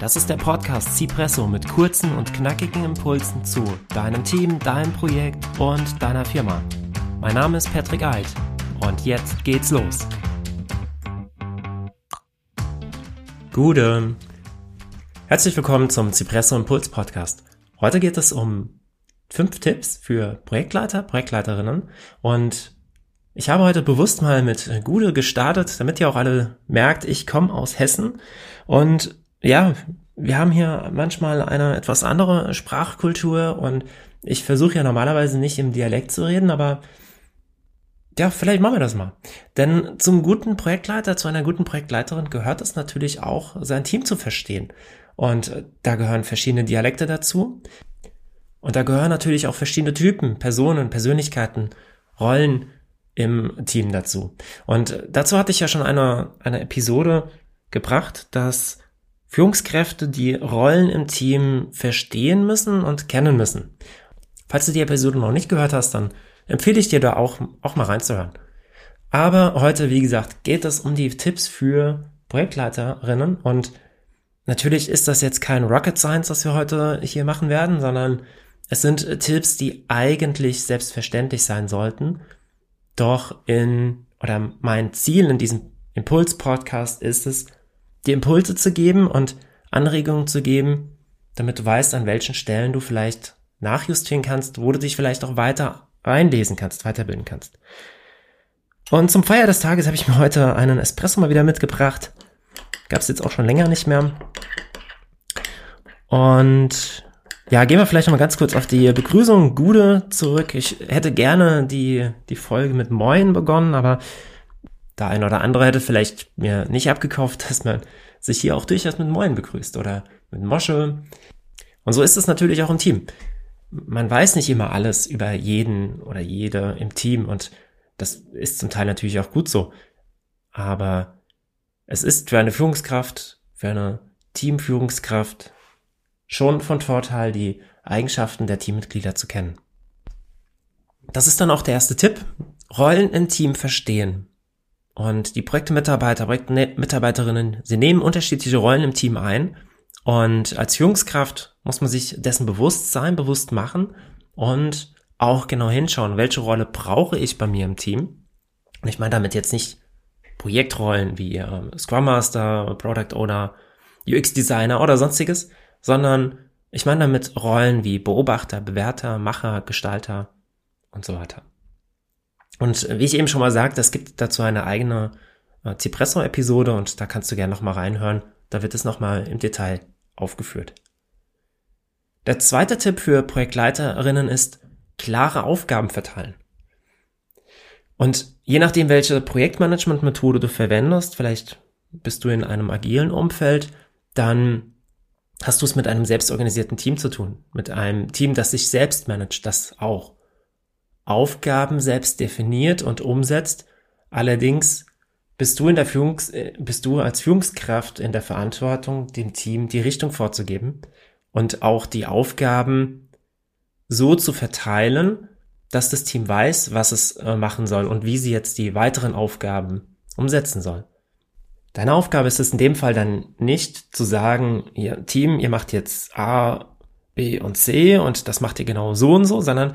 Das ist der Podcast Cipresso mit kurzen und knackigen Impulsen zu deinem Team, deinem Projekt und deiner Firma. Mein Name ist Patrick Eid und jetzt geht's los. Gute. Herzlich willkommen zum Cipresso Impuls Podcast. Heute geht es um fünf Tipps für Projektleiter, Projektleiterinnen und ich habe heute bewusst mal mit Gude gestartet, damit ihr auch alle merkt, ich komme aus Hessen und ja, wir haben hier manchmal eine etwas andere Sprachkultur und ich versuche ja normalerweise nicht im Dialekt zu reden, aber ja, vielleicht machen wir das mal. Denn zum guten Projektleiter, zu einer guten Projektleiterin gehört es natürlich auch, sein Team zu verstehen. Und da gehören verschiedene Dialekte dazu. Und da gehören natürlich auch verschiedene Typen, Personen, Persönlichkeiten, Rollen im Team dazu. Und dazu hatte ich ja schon eine, eine Episode gebracht, dass Führungskräfte die Rollen im Team verstehen müssen und kennen müssen. Falls du die Episode noch nicht gehört hast, dann empfehle ich dir da auch, auch mal reinzuhören. Aber heute, wie gesagt, geht es um die Tipps für Projektleiterinnen und natürlich ist das jetzt kein Rocket Science, was wir heute hier machen werden, sondern es sind Tipps, die eigentlich selbstverständlich sein sollten. Doch in, oder mein Ziel in diesem Impuls-Podcast ist es, dir Impulse zu geben und Anregungen zu geben, damit du weißt, an welchen Stellen du vielleicht nachjustieren kannst, wo du dich vielleicht auch weiter reinlesen kannst, weiterbilden kannst. Und zum Feier des Tages habe ich mir heute einen Espresso mal wieder mitgebracht. Gab es jetzt auch schon länger nicht mehr. Und ja, gehen wir vielleicht noch mal ganz kurz auf die Begrüßung Gude zurück. Ich hätte gerne die, die Folge mit Moin begonnen, aber der ein oder andere hätte vielleicht mir nicht abgekauft, dass man sich hier auch durchaus mit Moin begrüßt oder mit Mosche. Und so ist es natürlich auch im Team. Man weiß nicht immer alles über jeden oder jede im Team und das ist zum Teil natürlich auch gut so. Aber es ist für eine Führungskraft, für eine Teamführungskraft schon von Vorteil, die Eigenschaften der Teammitglieder zu kennen. Das ist dann auch der erste Tipp. Rollen im Team verstehen. Und die Projektmitarbeiter, Projektmitarbeiterinnen, sie nehmen unterschiedliche Rollen im Team ein. Und als Führungskraft muss man sich dessen bewusst sein, bewusst machen und auch genau hinschauen, welche Rolle brauche ich bei mir im Team. Und ich meine damit jetzt nicht Projektrollen wie äh, Scrum Master, Product Owner, UX Designer oder sonstiges, sondern ich meine damit Rollen wie Beobachter, Bewerter, Macher, Gestalter und so weiter. Und wie ich eben schon mal sagte, es gibt dazu eine eigene äh, Cipresso-Episode und da kannst du gerne nochmal reinhören. Da wird es nochmal im Detail aufgeführt. Der zweite Tipp für Projektleiterinnen ist, klare Aufgaben verteilen. Und je nachdem, welche Projektmanagement-Methode du verwendest, vielleicht bist du in einem agilen Umfeld, dann hast du es mit einem selbstorganisierten Team zu tun, mit einem Team, das sich selbst managt, das auch. Aufgaben selbst definiert und umsetzt. Allerdings bist du in der Führungs äh, bist du als Führungskraft in der Verantwortung, dem Team die Richtung vorzugeben und auch die Aufgaben so zu verteilen, dass das Team weiß, was es äh, machen soll und wie sie jetzt die weiteren Aufgaben umsetzen soll. Deine Aufgabe ist es in dem Fall dann nicht zu sagen, ihr Team, ihr macht jetzt A, B und C und das macht ihr genau so und so, sondern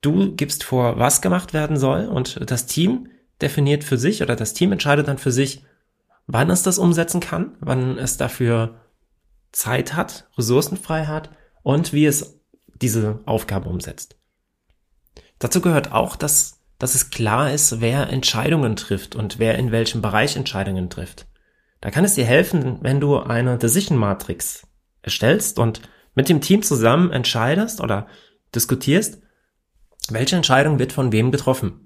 Du gibst vor, was gemacht werden soll und das Team definiert für sich oder das Team entscheidet dann für sich, wann es das umsetzen kann, wann es dafür Zeit hat, Ressourcen frei hat und wie es diese Aufgabe umsetzt. Dazu gehört auch, dass, dass es klar ist, wer Entscheidungen trifft und wer in welchem Bereich Entscheidungen trifft. Da kann es dir helfen, wenn du eine Decision Matrix erstellst und mit dem Team zusammen entscheidest oder diskutierst, welche Entscheidung wird von wem getroffen?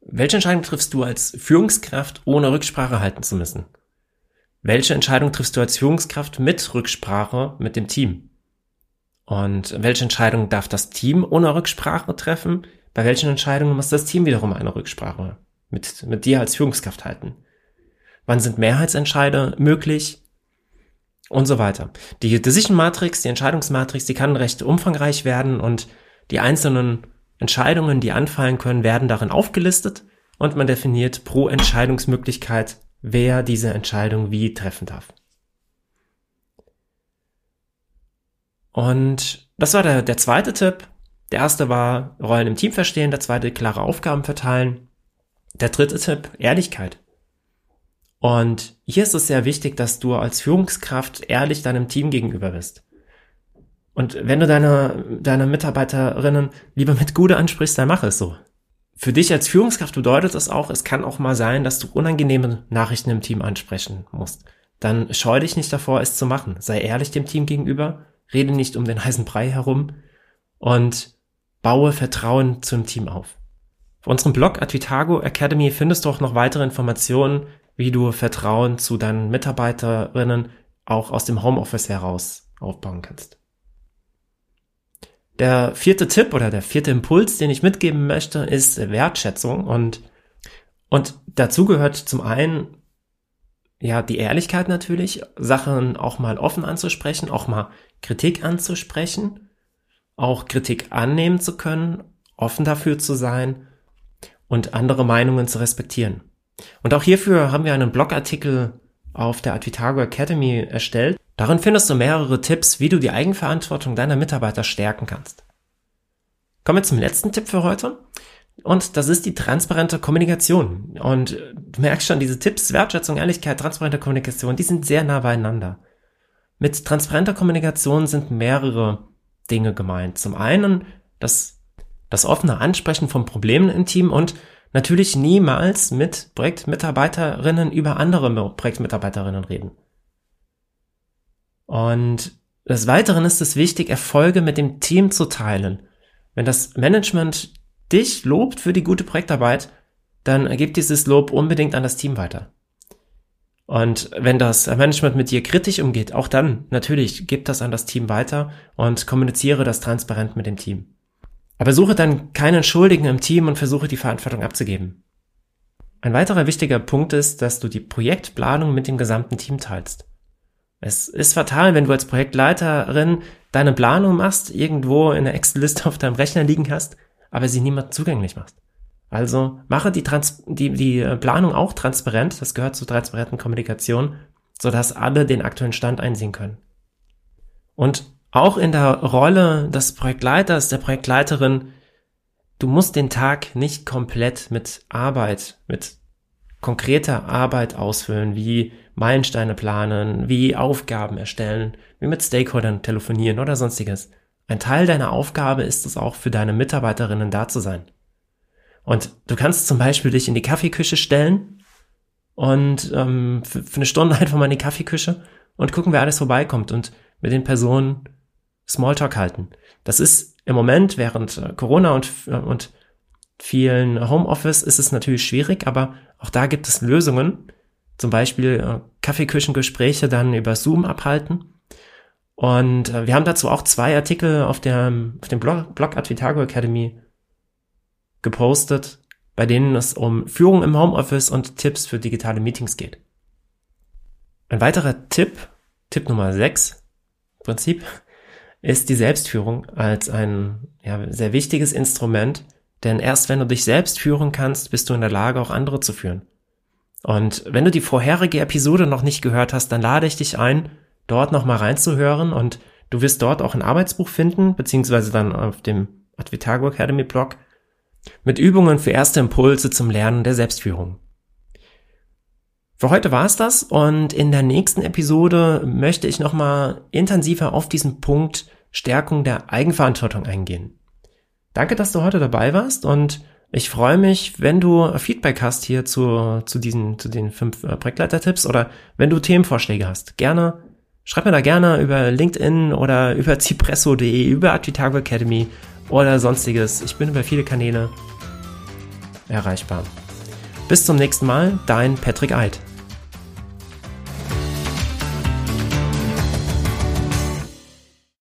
Welche Entscheidung triffst du als Führungskraft, ohne Rücksprache halten zu müssen? Welche Entscheidung triffst du als Führungskraft mit Rücksprache mit dem Team? Und welche Entscheidung darf das Team ohne Rücksprache treffen? Bei welchen Entscheidungen muss das Team wiederum eine Rücksprache mit, mit dir als Führungskraft halten? Wann sind Mehrheitsentscheide möglich? Und so weiter. Die Decision Matrix, die Entscheidungsmatrix, die kann recht umfangreich werden und die einzelnen Entscheidungen, die anfallen können, werden darin aufgelistet und man definiert pro Entscheidungsmöglichkeit, wer diese Entscheidung wie treffen darf. Und das war der, der zweite Tipp. Der erste war Rollen im Team verstehen, der zweite klare Aufgaben verteilen. Der dritte Tipp, Ehrlichkeit. Und hier ist es sehr wichtig, dass du als Führungskraft ehrlich deinem Team gegenüber bist. Und wenn du deine, deine Mitarbeiterinnen lieber mit Gude ansprichst, dann mach es so. Für dich als Führungskraft bedeutet das auch, es kann auch mal sein, dass du unangenehme Nachrichten im Team ansprechen musst. Dann scheu dich nicht davor, es zu machen. Sei ehrlich dem Team gegenüber, rede nicht um den heißen Brei herum und baue Vertrauen zum Team auf. Auf unserem Blog Advitago Academy findest du auch noch weitere Informationen, wie du Vertrauen zu deinen Mitarbeiterinnen auch aus dem Homeoffice heraus aufbauen kannst. Der vierte Tipp oder der vierte Impuls, den ich mitgeben möchte, ist Wertschätzung und, und dazu gehört zum einen ja, die Ehrlichkeit natürlich, Sachen auch mal offen anzusprechen, auch mal Kritik anzusprechen, auch Kritik annehmen zu können, offen dafür zu sein und andere Meinungen zu respektieren. Und auch hierfür haben wir einen Blogartikel auf der Advitago Academy erstellt. Darin findest du mehrere Tipps, wie du die Eigenverantwortung deiner Mitarbeiter stärken kannst. Kommen wir zum letzten Tipp für heute. Und das ist die transparente Kommunikation. Und du merkst schon, diese Tipps, Wertschätzung, Ehrlichkeit, transparente Kommunikation, die sind sehr nah beieinander. Mit transparenter Kommunikation sind mehrere Dinge gemeint. Zum einen das, das offene Ansprechen von Problemen im Team und natürlich niemals mit Projektmitarbeiterinnen über andere Projektmitarbeiterinnen reden. Und des Weiteren ist es wichtig, Erfolge mit dem Team zu teilen. Wenn das Management dich lobt für die gute Projektarbeit, dann gib dieses Lob unbedingt an das Team weiter. Und wenn das Management mit dir kritisch umgeht, auch dann natürlich gib das an das Team weiter und kommuniziere das transparent mit dem Team. Aber suche dann keinen Schuldigen im Team und versuche die Verantwortung abzugeben. Ein weiterer wichtiger Punkt ist, dass du die Projektplanung mit dem gesamten Team teilst. Es ist fatal, wenn du als Projektleiterin deine Planung machst, irgendwo in der Excel-Liste auf deinem Rechner liegen hast, aber sie niemand zugänglich machst. Also mache die, Trans die, die äh, Planung auch transparent, das gehört zur transparenten Kommunikation, sodass alle den aktuellen Stand einsehen können. Und auch in der Rolle des Projektleiters, der Projektleiterin, du musst den Tag nicht komplett mit Arbeit, mit konkreter Arbeit ausfüllen, wie Meilensteine planen, wie Aufgaben erstellen, wie mit Stakeholdern telefonieren oder sonstiges. Ein Teil deiner Aufgabe ist es auch für deine Mitarbeiterinnen da zu sein. Und du kannst zum Beispiel dich in die Kaffeeküche stellen und ähm, für, für eine Stunde einfach mal in die Kaffeeküche und gucken, wer alles vorbeikommt und mit den Personen Smalltalk halten. Das ist im Moment während äh, Corona und, äh, und vielen Homeoffice ist es natürlich schwierig, aber auch da gibt es Lösungen. Zum Beispiel äh, Kaffeeküchengespräche dann über Zoom abhalten. Und äh, wir haben dazu auch zwei Artikel auf, der, auf dem Blog, Blog Advitago Academy gepostet, bei denen es um Führung im Homeoffice und Tipps für digitale Meetings geht. Ein weiterer Tipp, Tipp Nummer 6, Prinzip, ist die Selbstführung als ein ja, sehr wichtiges Instrument, denn erst wenn du dich selbst führen kannst, bist du in der Lage, auch andere zu führen. Und wenn du die vorherige Episode noch nicht gehört hast, dann lade ich dich ein, dort nochmal reinzuhören und du wirst dort auch ein Arbeitsbuch finden, beziehungsweise dann auf dem Advitago Academy Blog mit Übungen für erste Impulse zum Lernen der Selbstführung. Für heute war es das und in der nächsten Episode möchte ich nochmal intensiver auf diesen Punkt Stärkung der Eigenverantwortung eingehen. Danke, dass du heute dabei warst und ich freue mich, wenn du Feedback hast hier zu, zu diesen, zu den fünf äh, Projektleiter-Tipps oder wenn du Themenvorschläge hast. Gerne, schreib mir da gerne über LinkedIn oder über cipresso.de, über Advitago Academy oder sonstiges. Ich bin über viele Kanäle erreichbar. Bis zum nächsten Mal, dein Patrick Eid.